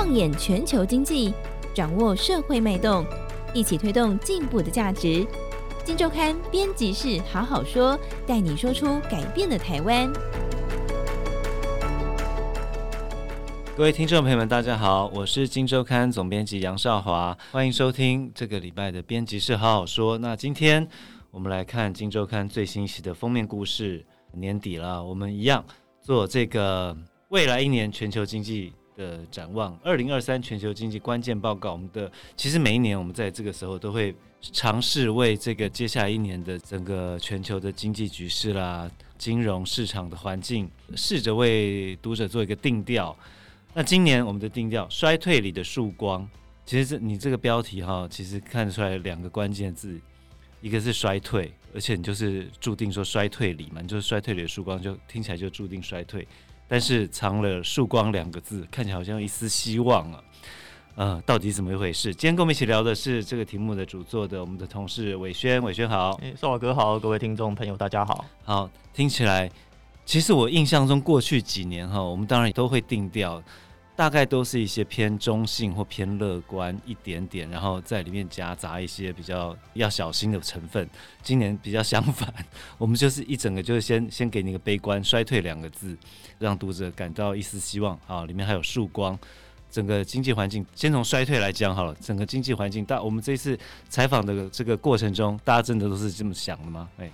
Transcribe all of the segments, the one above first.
放眼全球经济，掌握社会脉动，一起推动进步的价值。金周刊编辑室好好说，带你说出改变的台湾。各位听众朋友们，大家好，我是金周刊总编辑杨少华，欢迎收听这个礼拜的编辑室好好说。那今天我们来看金周刊最新一期的封面故事。年底了，我们一样做这个未来一年全球经济的展望，二零二三全球经济关键报告。我们的其实每一年我们在这个时候都会尝试为这个接下来一年的整个全球的经济局势啦、金融市场的环境，试着为读者做一个定调。那今年我们的定调，衰退里的曙光。其实这你这个标题哈，其实看得出来两个关键字，一个是衰退，而且你就是注定说衰退里嘛，你就是衰退里的曙光，就听起来就注定衰退。但是藏了“曙光”两个字，看起来好像有一丝希望啊。呃，到底怎么一回事？今天跟我们一起聊的是这个题目的主作的我们的同事伟轩，伟轩好，少华哥好，各位听众朋友大家好。好，听起来，其实我印象中过去几年哈，我们当然都会定调。大概都是一些偏中性或偏乐观一点点，然后在里面夹杂一些比较要小心的成分。今年比较相反，我们就是一整个就是先先给你个悲观衰退两个字，让读者感到一丝希望啊。里面还有曙光，整个经济环境先从衰退来讲好了。整个经济环境，大我们这次采访的这个过程中，大家真的都是这么想的吗？哎。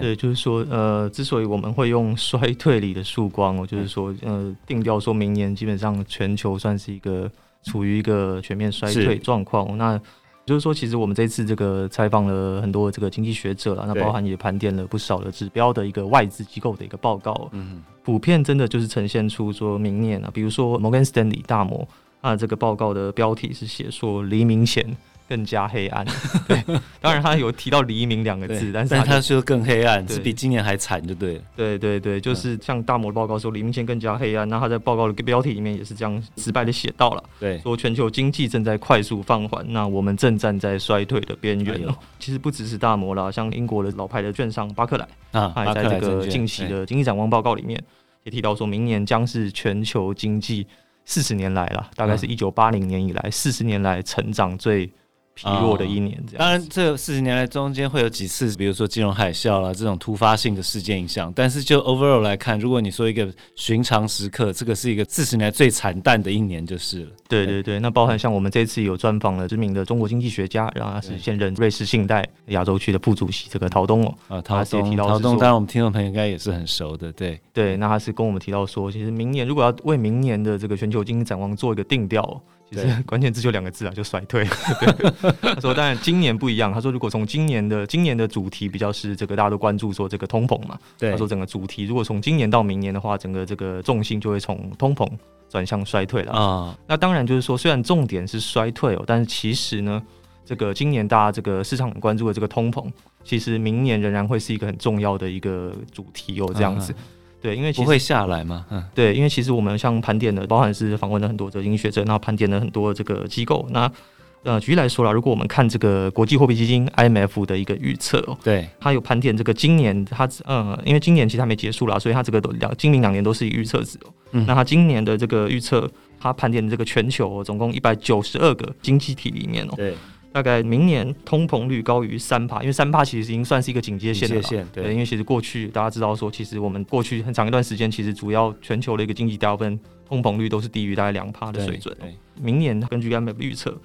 对，就是说，呃，之所以我们会用 衰退里的曙光，哦，就是说，呃，定调说明年基本上全球算是一个处于一个全面衰退状况。那就是说，其实我们这次这个采访了很多这个经济学者了，那包含也盘点了不少的指标的一个外资机构的一个报告，嗯，普遍真的就是呈现出说明年啊，比如说摩根斯坦利大摩，啊，这个报告的标题是写说黎明前。更加黑暗，对，当然他有提到黎明两个字，但是他说更黑暗，是比今年还惨，就对了。对对对，就是像大摩的报告说黎明前更加黑暗，那他在报告的标题里面也是这样直白的写到了，对，说全球经济正在快速放缓，那我们正站在衰退的边缘。其实不只是大摩啦，像英国的老牌的券商巴克莱啊，还在这个近期的经济展望报告里面也提到说，明年将是全球经济四十年来了，大概是一九八零年以来四十年来成长最。疲弱的一年，这样、哦。当然，这四十年来中间会有几次，比如说金融海啸啦这种突发性的事件影响。但是就 overall 来看，如果你说一个寻常时刻，这个是一个四十年来最惨淡的一年，就是了。对对对，那包含像我们这次有专访了知名的中国经济学家，然后他是现任瑞士信贷亚洲区的副主席，这个陶东哦。啊，陶东，陶东，当然我们听众朋友应该也是很熟的。对对，那他是跟我们提到说，其实明年如果要为明年的这个全球经济展望做一个定调。其实 关键字就两个字啊，就衰退。对，他说，当然今年不一样。他说，如果从今年的今年的主题比较是这个，大家都关注说这个通膨嘛。对，他说整个主题如果从今年到明年的话，整个这个重心就会从通膨转向衰退了啊。那当然就是说，虽然重点是衰退哦，但是其实呢，这个今年大家这个市场很关注的这个通膨，其实明年仍然会是一个很重要的一个主题哦，这样子。对，因为不会下来嘛。嗯，对，因为其实我们像盘点的，包含是访问了很多的经济学者，然后盘点了很多这个机构。那呃，举例来说啦，如果我们看这个国际货币基金 IMF 的一个预测哦，对，它有盘点这个今年它呃，因为今年其实还没结束啦，所以它这个都两今明两年都是以预测值哦。嗯，那它今年的这个预测，它盘点的这个全球总共一百九十二个经济体里面哦，对。大概明年通膨率高于三帕，因为三帕其实已经算是一个警戒线了。警戒线，对，因为其实过去大家知道说，其实我们过去很长一段时间，其实主要全球的一个经济大部分通膨率都是低于大概两帕的水准。明年根据 IMF 预测，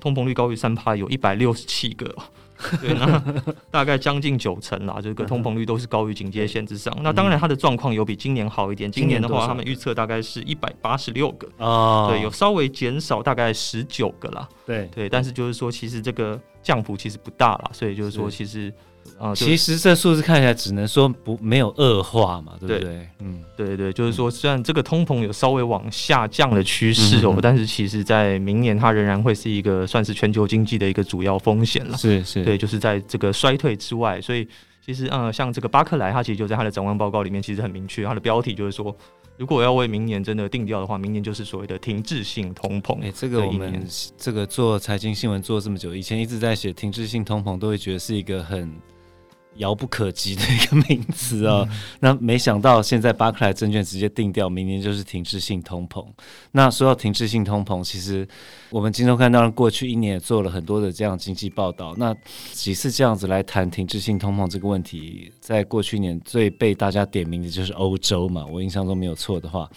通膨率高于三帕有一百六十七个。对，那大概将近九成啦，这个通膨率都是高于警戒线之上。那当然，它的状况有比今年好一点。今年的话，他们预测大概是一百八十六个啊，对，有稍微减少大概十九个啦。对对，但是就是说，其实这个降幅其实不大啦，所以就是说，其实。啊，其实这数字看起来只能说不没有恶化嘛，对不对？对嗯，对对，就是说，虽然这个通膨有稍微往下降的趋势哦，嗯、但是其实在明年它仍然会是一个算是全球经济的一个主要风险了。是是，对，就是在这个衰退之外，所以其实呃，像这个巴克莱，他其实就在他的展望报告里面其实很明确，他的标题就是说，如果要为明年真的定调的话，明年就是所谓的停滞性通膨。哎，这个我们这个做财经新闻做这么久，以前一直在写停滞性通膨，都会觉得是一个很。遥不可及的一个名词哦。嗯、那没想到现在巴克莱证券直接定掉，明年就是停滞性通膨。那说到停滞性通膨，其实我们今天看到过去一年也做了很多的这样经济报道。那几次这样子来谈停滞性通膨这个问题，在过去一年最被大家点名的就是欧洲嘛。我印象中没有错的话，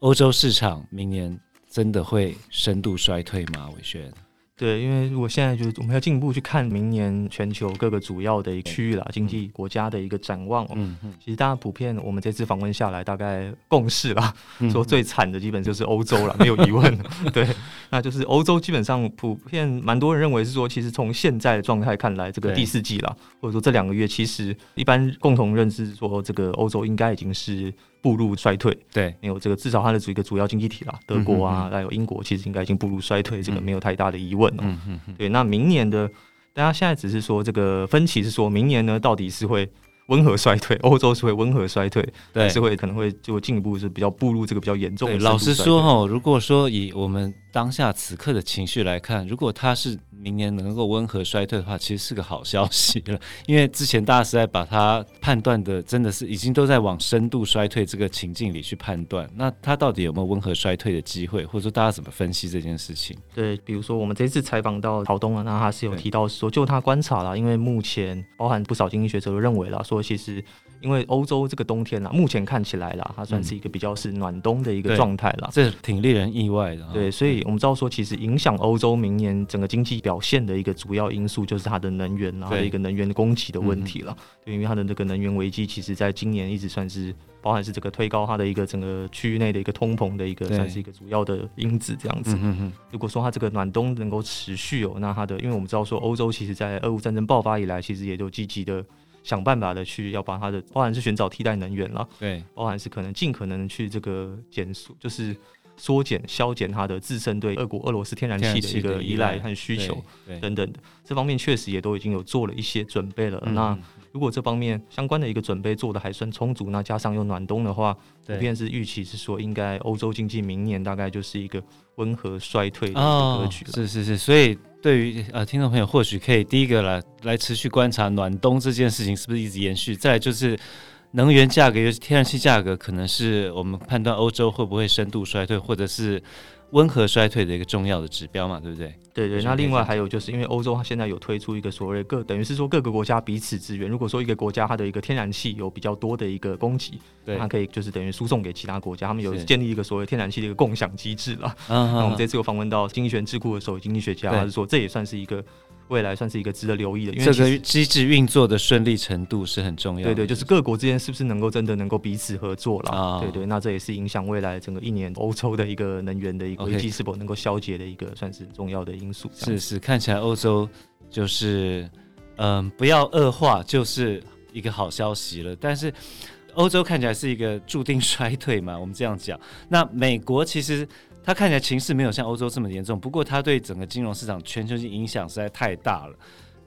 欧洲市场明年真的会深度衰退吗？伟轩？对，因为我现在就是我们要进一步去看明年全球各个主要的一个区域啦，经济国家的一个展望，嗯嗯，其实大家普遍我们这次访问下来，大概共识啦，说最惨的基本就是欧洲了，没有疑问。对，那就是欧洲基本上普遍蛮多人认为是说，其实从现在的状态看来，这个第四季啦，或者说这两个月，其实一般共同认知说，这个欧洲应该已经是。步入衰退，对，没有这个，至少它的主一个主要经济体啦，德国啊，还有英国，其实应该已经步入衰退，这个没有太大的疑问了。嗯嗯嗯。对，那明年的，大家现在只是说这个分歧是说明年呢，到底是会温和衰退，欧洲是会温和衰退，对，还是会可能会就进一步是比较步入这个比较严重的。老实说哈，如果说以我们当下此刻的情绪来看，如果它是。明年能够温和衰退的话，其实是个好消息了。因为之前大家实在把它判断的真的是已经都在往深度衰退这个情境里去判断。那它到底有没有温和衰退的机会，或者说大家怎么分析这件事情？对，比如说我们这次采访到曹东啊，那他是有提到说，就他观察了，因为目前包含不少经济学者都认为了，说其实。因为欧洲这个冬天啦，目前看起来啦，它算是一个比较是暖冬的一个状态啦，这挺令人意外的。对，所以我们知道说，其实影响欧洲明年整个经济表现的一个主要因素，就是它的能源，然后一个能源的供给的问题了。对，因为它的这个能源危机，其实在今年一直算是包含是这个推高它的一个整个区域内的一个通膨的一个算是一个主要的因子这样子。嗯嗯。如果说它这个暖冬能够持续哦，那它的，因为我们知道说，欧洲其实在俄乌战争爆发以来，其实也都积极的。想办法的去要把它的，包含是寻找替代能源了，对，包含是可能尽可能去这个减速，就是缩减、削减它的自身对俄国、俄罗斯天然气的一个依赖和需求等等的，这方面确实也都已经有做了一些准备了。嗯、那如果这方面相关的一个准备做的还算充足，那加上又暖冬的话，普遍是预期是说，应该欧洲经济明年大概就是一个温和衰退的格局了。哦。是是是，所以。对于呃听众朋友，或许可以第一个来来持续观察暖冬这件事情是不是一直延续。再来就是能源价格，尤其天然气价格，可能是我们判断欧洲会不会深度衰退，或者是。温和衰退的一个重要的指标嘛，对不对？对对，那另外还有就是因为欧洲它现在有推出一个所谓各，等于是说各个国家彼此支援。如果说一个国家它的一个天然气有比较多的一个供给，对，它可以就是等于输送给其他国家，他们有建立一个所谓天然气的一个共享机制了。嗯，那我们这次有访问到经济学智库的首席经济学家，他是说这也算是一个。未来算是一个值得留意的，因为这个机制运作的顺利程度是很重要的。对对，就是各国之间是不是能够真的能够彼此合作了？哦、对对，那这也是影响未来整个一年欧洲的一个能源的一个危机是否能够消解的一个算是重要的因素。是是，看起来欧洲就是嗯，不要恶化就是一个好消息了。但是欧洲看起来是一个注定衰退嘛，我们这样讲。那美国其实。它看起来情势没有像欧洲这么严重，不过它对整个金融市场全球性影响实在太大了。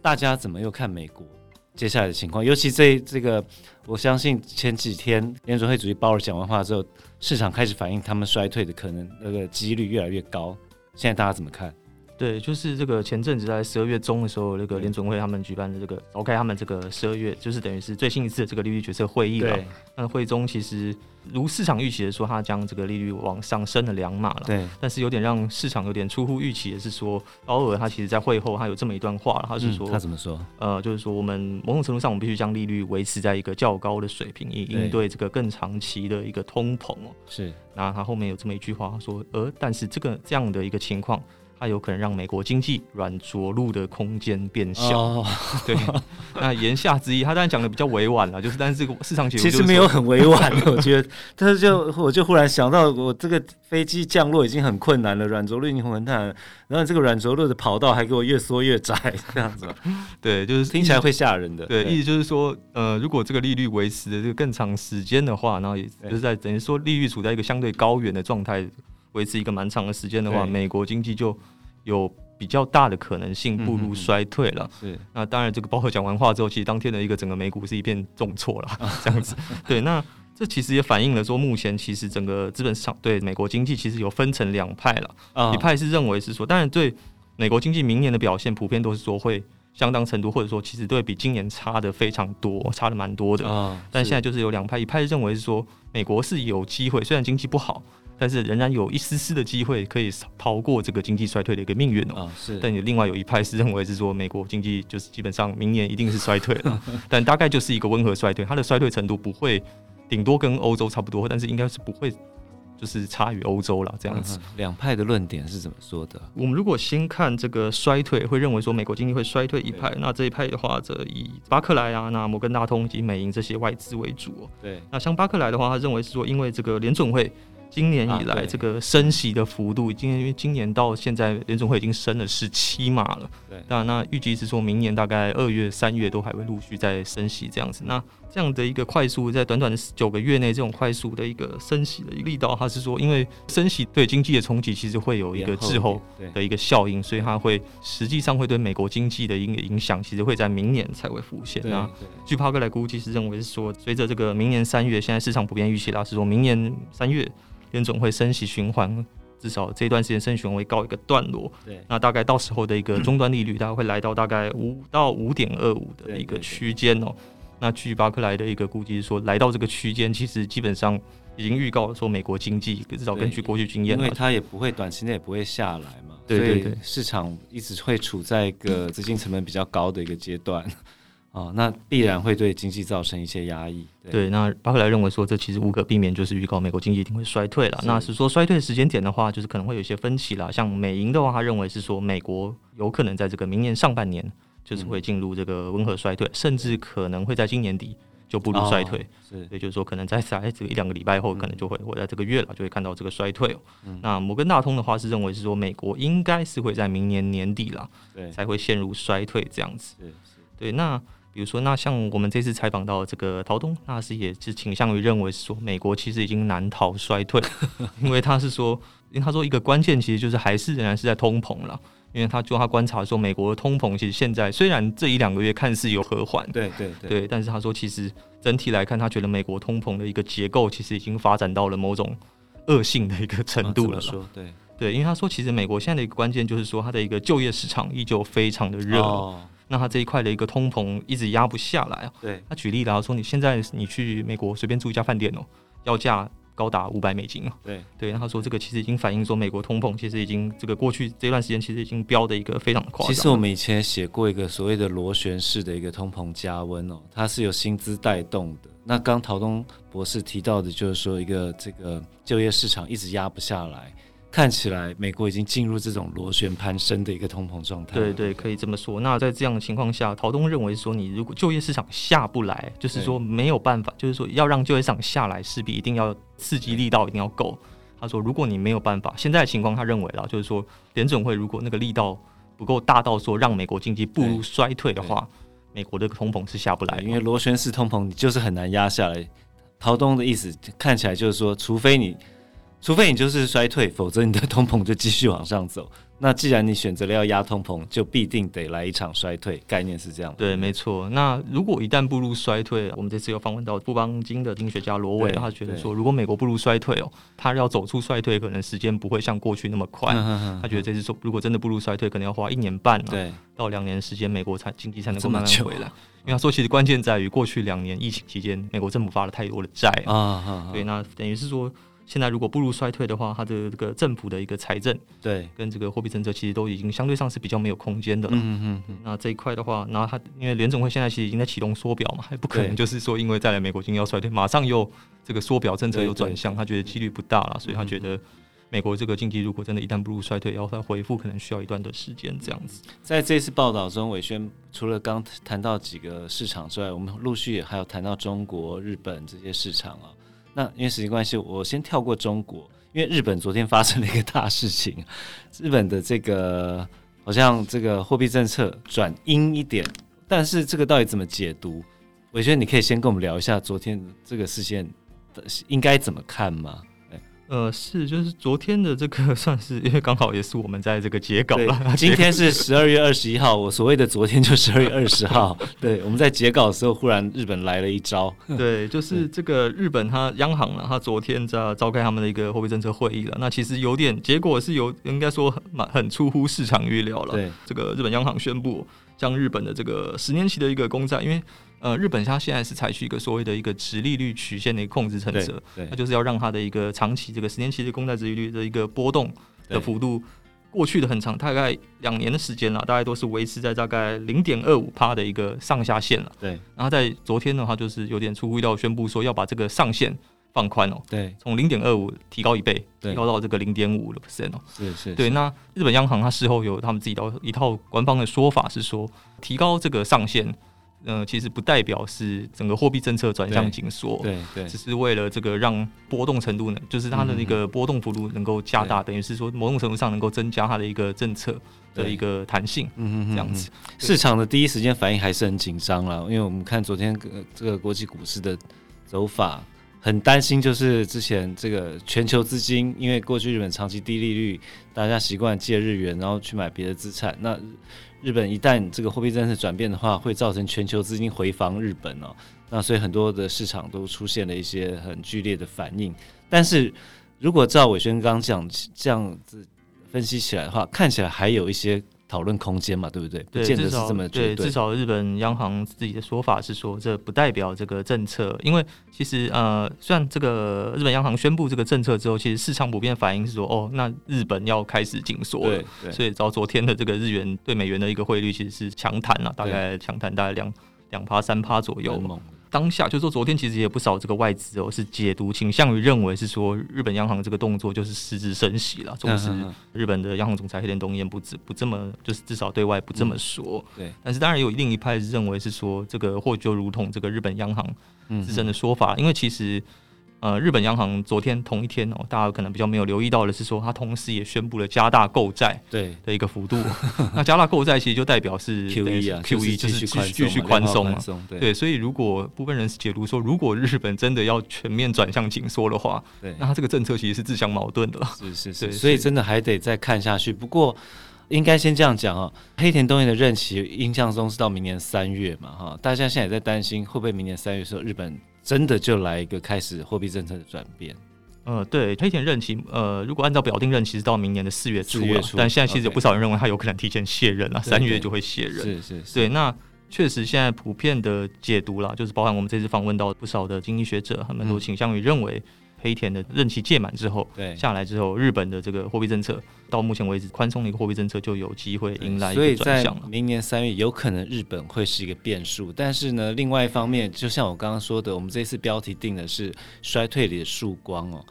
大家怎么又看美国接下来的情况？尤其这这个，我相信前几天联准会主席鲍尔讲完话之后，市场开始反映他们衰退的可能那个几率越来越高。现在大家怎么看？对，就是这个前阵子在十二月中的时候，那个联准会他们举办的这个召开他们这个十二月，就是等于是最新一次的这个利率决策会议了。那会中其实如市场预期的说，他将这个利率往上升了两码了。对。但是有点让市场有点出乎预期的是说，鲍尔他其实在会后他有这么一段话，他是说、嗯、他怎么说？呃，就是说我们某种程度上我们必须将利率维持在一个较高的水平，以应对这个更长期的一个通膨。是。那他后面有这么一句话说，呃，但是这个这样的一个情况。它有可能让美国经济软着陆的空间变小。哦、对，那言下之意，他当然讲的比较委婉了，就是但是这个市场其实没有很委婉，我觉得。但是就我就忽然想到，我这个飞机降落已经很困难了，软着陆已经很难，然后这个软着陆的跑道还给我越缩越窄，这样子。对，就是听起来会吓人的。对，对意思就是说，呃，如果这个利率维持的这个更长时间的话，然后也就是在等于说利率处在一个相对高原的状态。维持一个蛮长的时间的话，美国经济就有比较大的可能性步入衰退了。是，那当然，这个鲍尔讲完话之后，其实当天的一个整个美股是一片重挫了，这样子。对，那这其实也反映了说，目前其实整个资本市场对美国经济其实有分成两派了。一派是认为是说，当然对美国经济明年的表现，普遍都是说会相当程度，或者说其实对比今年差的非常多，差的蛮多的。啊、但现在就是有两派，一派认为是说美国是有机会，虽然经济不好，但是仍然有一丝丝的机会可以逃过这个经济衰退的一个命运哦。哦是。但有另外有一派是认为是说美国经济就是基本上明年一定是衰退了，但大概就是一个温和衰退，它的衰退程度不会顶多跟欧洲差不多，但是应该是不会。就是差于欧洲了，这样子。两、嗯、派的论点是怎么说的？我们如果先看这个衰退，会认为说美国经济会衰退一派。那这一派的话，则以巴克莱啊、那摩根大通以及美银这些外资为主。对。那像巴克莱的话，他认为是说，因为这个联准会今年以来这个升息的幅度，已经因为今年到现在联总会已经升了十七码了。对。那那预计是说明年大概二月、三月都还会陆续再升息这样子。那这样的一个快速，在短短的九个月内，这种快速的一个升息的一个力道，它是说，因为升息对经济的冲击其实会有一个滞后的一个效应，所以它会实际上会对美国经济的一个影响，其实会在明年才会浮现。那据帕克来估计是认为是说，随着这个明年三月，现在市场普遍预期啦，是说明年三月联总会升息循环，至少这段时间升息循环会告一个段落。对，那大概到时候的一个终端利率，大概会来到大概五到五点二五的一个区间哦。那据巴克莱的一个估计是说，来到这个区间，其实基本上已经预告了说，美国经济至少根据过去经验，因为它也不会短期内也不会下来嘛，对对对，市场一直会处在一个资金成本比较高的一个阶段，哦，那必然会对经济造成一些压抑。对，对，那巴克莱认为说，这其实无可避免，就是预告美国经济一定会衰退了。那是说衰退的时间点的话，就是可能会有一些分歧啦。像美银的话，他认为是说，美国有可能在这个明年上半年。就是会进入这个温和衰退，甚至可能会在今年底就步入衰退。是，也就是说，可能在在这个一两个礼拜后，可能就会或在这个月了，就会看到这个衰退。嗯。那摩根大通的话是认为是说，美国应该是会在明年年底了，对，才会陷入衰退这样子。对，那比如说，那像我们这次采访到这个陶东，那是也是倾向于认为是说，美国其实已经难逃衰退，因为他是说，因为他说一个关键其实就是还是仍然是在通膨了。因为他就他观察说，美国的通膨其实现在虽然这一两个月看似有和缓，对对对，对，但是他说其实整体来看，他觉得美国通膨的一个结构其实已经发展到了某种恶性的一个程度了。啊、说对对，因为他说其实美国现在的一个关键就是说，它的一个就业市场依旧非常的热，哦，那他这一块的一个通膨一直压不下来啊。对，他举例来说，你现在你去美国随便住一家饭店哦，要价。高达五百美金啊！对对，那他说这个其实已经反映说美国通膨其实已经这个过去这段时间其实已经飙的一个非常夸张。其实我们以前写过一个所谓的螺旋式的一个通膨加温哦，它是由薪资带动的。那刚陶东博士提到的就是说一个这个就业市场一直压不下来。看起来美国已经进入这种螺旋攀升的一个通膨状态。对对，可以这么说。那在这样的情况下，陶东认为说，你如果就业市场下不来，就是说没有办法，就是说要让就业市场下来，势必一定要刺激力道一定要够。他说，如果你没有办法，现在的情况他认为啦，就是说联准会如果那个力道不够大到说让美国经济步入衰退的话，美国的通膨是下不来，因为螺旋式通膨你就是很难压下来。陶东的意思看起来就是说，除非你。除非你就是衰退，否则你的通膨就继续往上走。那既然你选择了要压通膨，就必定得来一场衰退。概念是这样。对，没错。那如果一旦步入衰退，我们这次又访问到布邦金的经济学家罗伟，他觉得说，如果美国步入衰退哦，他要走出衰退，可能时间不会像过去那么快。他觉得这次说，如果真的步入衰退，可能要花一年半对到两年时间，美国才经济才能够慢慢回来。因为他说，其实关键在于过去两年疫情期间，美国政府发了太多的债啊。对，那等于是说。现在如果步入衰退的话，它的这个政府的一个财政对跟这个货币政策其实都已经相对上是比较没有空间的了。嗯嗯嗯。那这一块的话，然后它因为联总会现在其实已经在启动缩表嘛，还不可能就是说因为再来美国经济要衰退，马上又这个缩表政策又转向，他觉得几率不大了，所以他觉得美国这个经济如果真的一旦步入衰退，要再恢复可能需要一段的时间这样子。在这次报道中，伟轩除了刚谈到几个市场之外，我们陆续也还有谈到中国、日本这些市场啊。那因为时间关系，我先跳过中国。因为日本昨天发生了一个大事情，日本的这个好像这个货币政策转阴一点，但是这个到底怎么解读？我觉得你可以先跟我们聊一下昨天这个事件应该怎么看吗？呃，是，就是昨天的这个 算是，因为刚好也是我们在这个截稿了。今天是十二月二十一号，我所谓的昨天就十二月二十号。对，我们在截稿的时候，忽然日本来了一招。对，就是这个日本它央行呢，它昨天在召开他们的一个货币政策会议了。那其实有点结果是有，应该说蛮很出乎市场预料了。对，这个日本央行宣布。像日本的这个十年期的一个公债，因为呃，日本它现在是采取一个所谓的一个直利率曲线的一个控制政策，它就是要让它的一个长期这个十年期的公债殖利率的一个波动的幅度，过去的很长，大概两年的时间了，大概都是维持在大概零点二五帕的一个上下限了。对，然后在昨天的话，就是有点出乎意料宣布说要把这个上限放宽哦，对，从零点二五提高一倍，提高到这个零点五的 percent 哦，是是，对。那日本央行它事后有他们自己的一套官方的说法是说，提高这个上限。呃，其实不代表是整个货币政策转向紧缩，对对，只是为了这个让波动程度呢，就是它的那个波动幅度能够加大，等于是说某种程度上能够增加它的一个政策的一个弹性，嗯嗯，这样子。市场的第一时间反应还是很紧张了，因为我们看昨天这个国际股市的走法，很担心就是之前这个全球资金，因为过去日本长期低利率，大家习惯借日元，然后去买别的资产，那。日本一旦这个货币政策转变的话，会造成全球资金回防日本哦。那所以很多的市场都出现了一些很剧烈的反应。但是如果照伟轩刚讲这样子分析起来的话，看起来还有一些。讨论空间嘛，对不对？对，不见得是这么绝对。对，至少日本央行自己的说法是说，这不代表这个政策，因为其实呃，虽然这个日本央行宣布这个政策之后，其实市场普遍反应是说，哦，那日本要开始紧缩了。对，所以照昨天的这个日元对美元的一个汇率，其实是强弹了，大概强弹大概两两趴三趴左右。当下就是说，昨天其实也不少这个外资哦，是解读倾向于认为是说，日本央行这个动作就是实质升息了。同时，日本的央行总裁黑田东彦不止不这么，就是至少对外不这么说。嗯、对，但是当然有另一派是认为是说，这个或就如同这个日本央行自身的说法，因为其实。呃，日本央行昨天同一天哦，大家可能比较没有留意到的是说，它同时也宣布了加大购债对的一个幅度。那加大购债其实就代表是 QE 啊，QE 就是继续继续宽松嘛。对，所以如果部分人士解读说，如果日本真的要全面转向紧缩的话，对，那它这个政策其实是自相矛盾的。是 是是，所以真的还得再看下去。不过应该先这样讲啊，黑田东彦的任期印象中是到明年三月嘛，哈，大家现在也在担心会不会明年三月的时候日本。真的就来一个开始货币政策的转变，呃，对，黑田任期，呃，如果按照表定任期是到明年的四月初了，但现在其实有不少人认为他有可能提前卸任了，三月就会卸任，是是是，对，那确实现在普遍的解读啦，就是包含我们这次访问到不少的经济学者，他们都倾向于认为。黑田的任期届满之后，对下来之后，日本的这个货币政策到目前为止宽松的一个货币政策就有机会迎来一个转向了。所以在明年三月有可能日本会是一个变数，但是呢，另外一方面，就像我刚刚说的，我们这次标题定的是衰退里的曙光哦。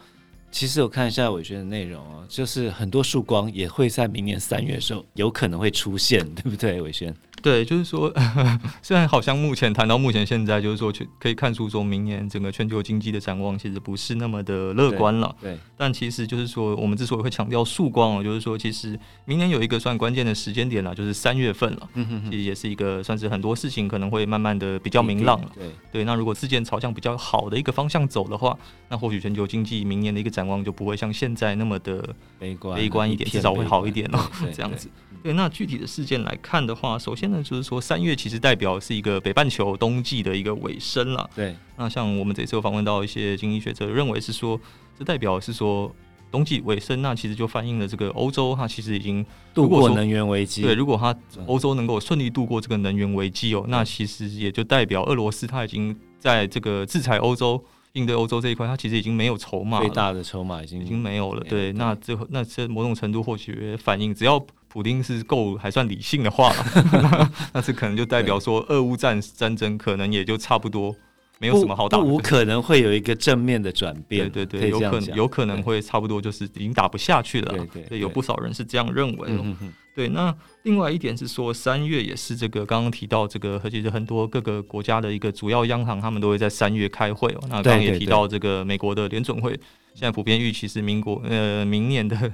其实我看一下伟轩的内容哦，就是很多曙光也会在明年三月的时候有可能会出现，对不对，伟轩？对，就是说，虽然好像目前谈到目前现在，就是说，可以看出说明年整个全球经济的展望其实不是那么的乐观了。对，但其实就是说，我们之所以会强调曙光哦，就是说，其实明年有一个算关键的时间点了，就是三月份了。嗯哼哼，其实也是一个算是很多事情可能会慢慢的比较明朗了。对，对，对，那如果事件朝向比较好的一个方向走的话，那或许全球经济明年的一个展望就不会像现在那么的悲观悲观一点，至少会好一点哦。这样子。对，那具体的事件来看的话，首先呢，就是说三月其实代表是一个北半球冬季的一个尾声了。对，那像我们这次有访问到一些经济学者，认为是说，这代表是说冬季尾声，那其实就反映了这个欧洲它其实已经度过能源危机。对，如果它欧洲能够顺利度过这个能源危机哦，那其实也就代表俄罗斯它已经在这个制裁欧洲、应对欧洲这一块，它其实已经没有筹码了，最大的筹码已经已经没有了。对，那最后那这某种程度或许反映，只要普丁是够还算理性的话，那这可能就代表说，俄乌战战争可能也就差不多没有什么好打，不可能会有一个正面的转变。对对对，有可能有可能会差不多就是已经打不下去了。对对，有不少人是这样认为。对，那另外一点是说，三月也是这个刚刚提到这个，而且是很多各个国家的一个主要央行，他们都会在三月开会哦。那刚刚也提到这个美国的联准会，现在普遍预期是民国呃明年的。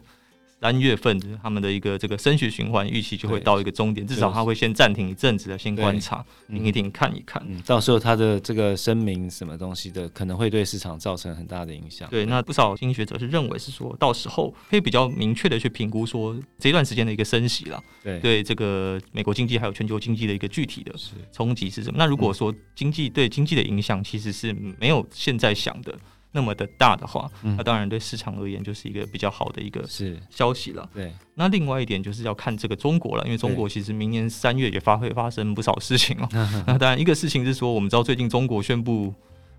三月份他们的一个这个升息循环预期就会到一个终点，至少他会先暂停一阵子的，先观察，停一停，看一看。嗯，到时候他的这个声明什么东西的，可能会对市场造成很大的影响。对，那不少经济学者是认为是说到时候可以比较明确的去评估说这段时间的一个升息了。对，对这个美国经济还有全球经济的一个具体的冲击是什么？那如果说经济对经济的影响其实是没有现在想的。那么的大的话，那当然对市场而言就是一个比较好的一个是消息了。对，那另外一点就是要看这个中国了，因为中国其实明年三月也发会发生不少事情哦。那当然一个事情是说，我们知道最近中国宣布。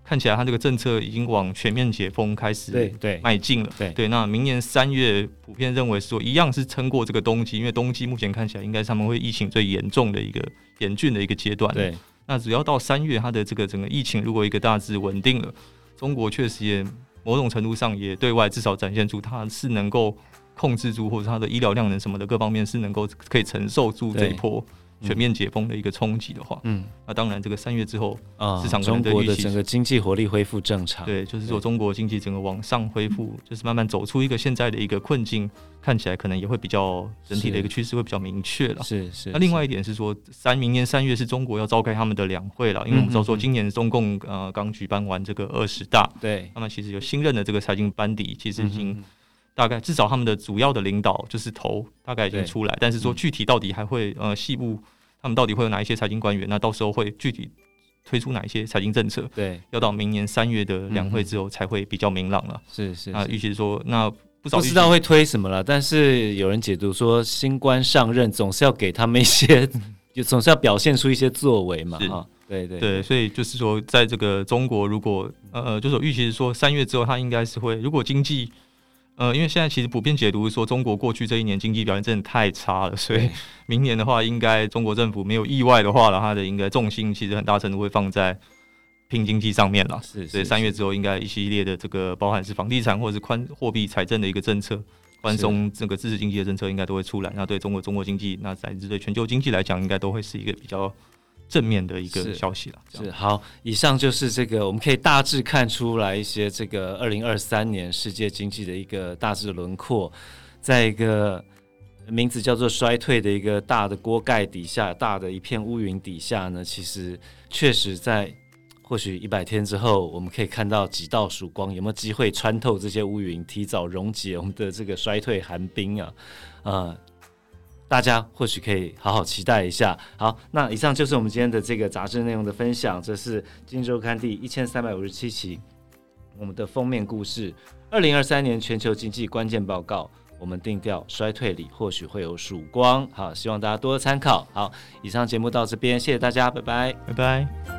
看起来，它这个政策已经往全面解封开始对对迈进了。对对，那明年三月普遍认为说，一样是撑过这个冬季，因为冬季目前看起来应该是他们会疫情最严重的一个严峻的一个阶段。对，那只要到三月，它的这个整个疫情如果一个大致稳定了，中国确实也某种程度上也对外至少展现出它是能够控制住，或者它的医疗量能什么的各方面是能够可以承受住这一波。全面解封的一个冲击的话，嗯，那当然，这个三月之后，啊，市场中国的整个经济活力恢复正常，对，就是说中国经济整个往上恢复，就是慢慢走出一个现在的一个困境，看起来可能也会比较整体的一个趋势会比较明确了。是是。那另外一点是说，三明年三月是中国要召开他们的两会了，因为我们知道说今年中共呃刚举办完这个二十大，对，那么其实有新任的这个财经班底，其实已经。大概至少他们的主要的领导就是头大概已经出来，但是说具体到底还会呃细部他们到底会有哪一些财经官员，那到时候会具体推出哪一些财经政策？对，要到明年三月的两会之后才会比较明朗了。是是啊，预期说那不不知道会推什么了，但是有人解读说新官上任总是要给他们一些，就 总是要表现出一些作为嘛。啊，对对对，所以就是说在这个中国，如果呃就是预期是说三月之后他应该是会，如果经济。呃，因为现在其实普遍解读是说，中国过去这一年经济表现真的太差了，所以 明年的话，应该中国政府没有意外的话了，它的应该重心其实很大程度会放在拼经济上面了。是，所以三月之后，应该一系列的这个，包含是房地产或者是宽货币财政的一个政策，宽松这个支持经济的政策，应该都会出来。那对中国中国经济，那乃至对全球经济来讲，应该都会是一个比较。正面的一个消息了，是好。以上就是这个，我们可以大致看出来一些这个二零二三年世界经济的一个大致轮廓，在一个名字叫做衰退的一个大的锅盖底下，大的一片乌云底下呢，其实确实在或许一百天之后，我们可以看到几道曙光，有没有机会穿透这些乌云，提早溶解我们的这个衰退寒冰啊？呃。大家或许可以好好期待一下。好，那以上就是我们今天的这个杂志内容的分享。这是《金州刊》第一千三百五十七期我们的封面故事：二零二三年全球经济关键报告。我们定调衰退里或许会有曙光。好，希望大家多多参考。好，以上节目到这边，谢谢大家，拜拜，拜拜。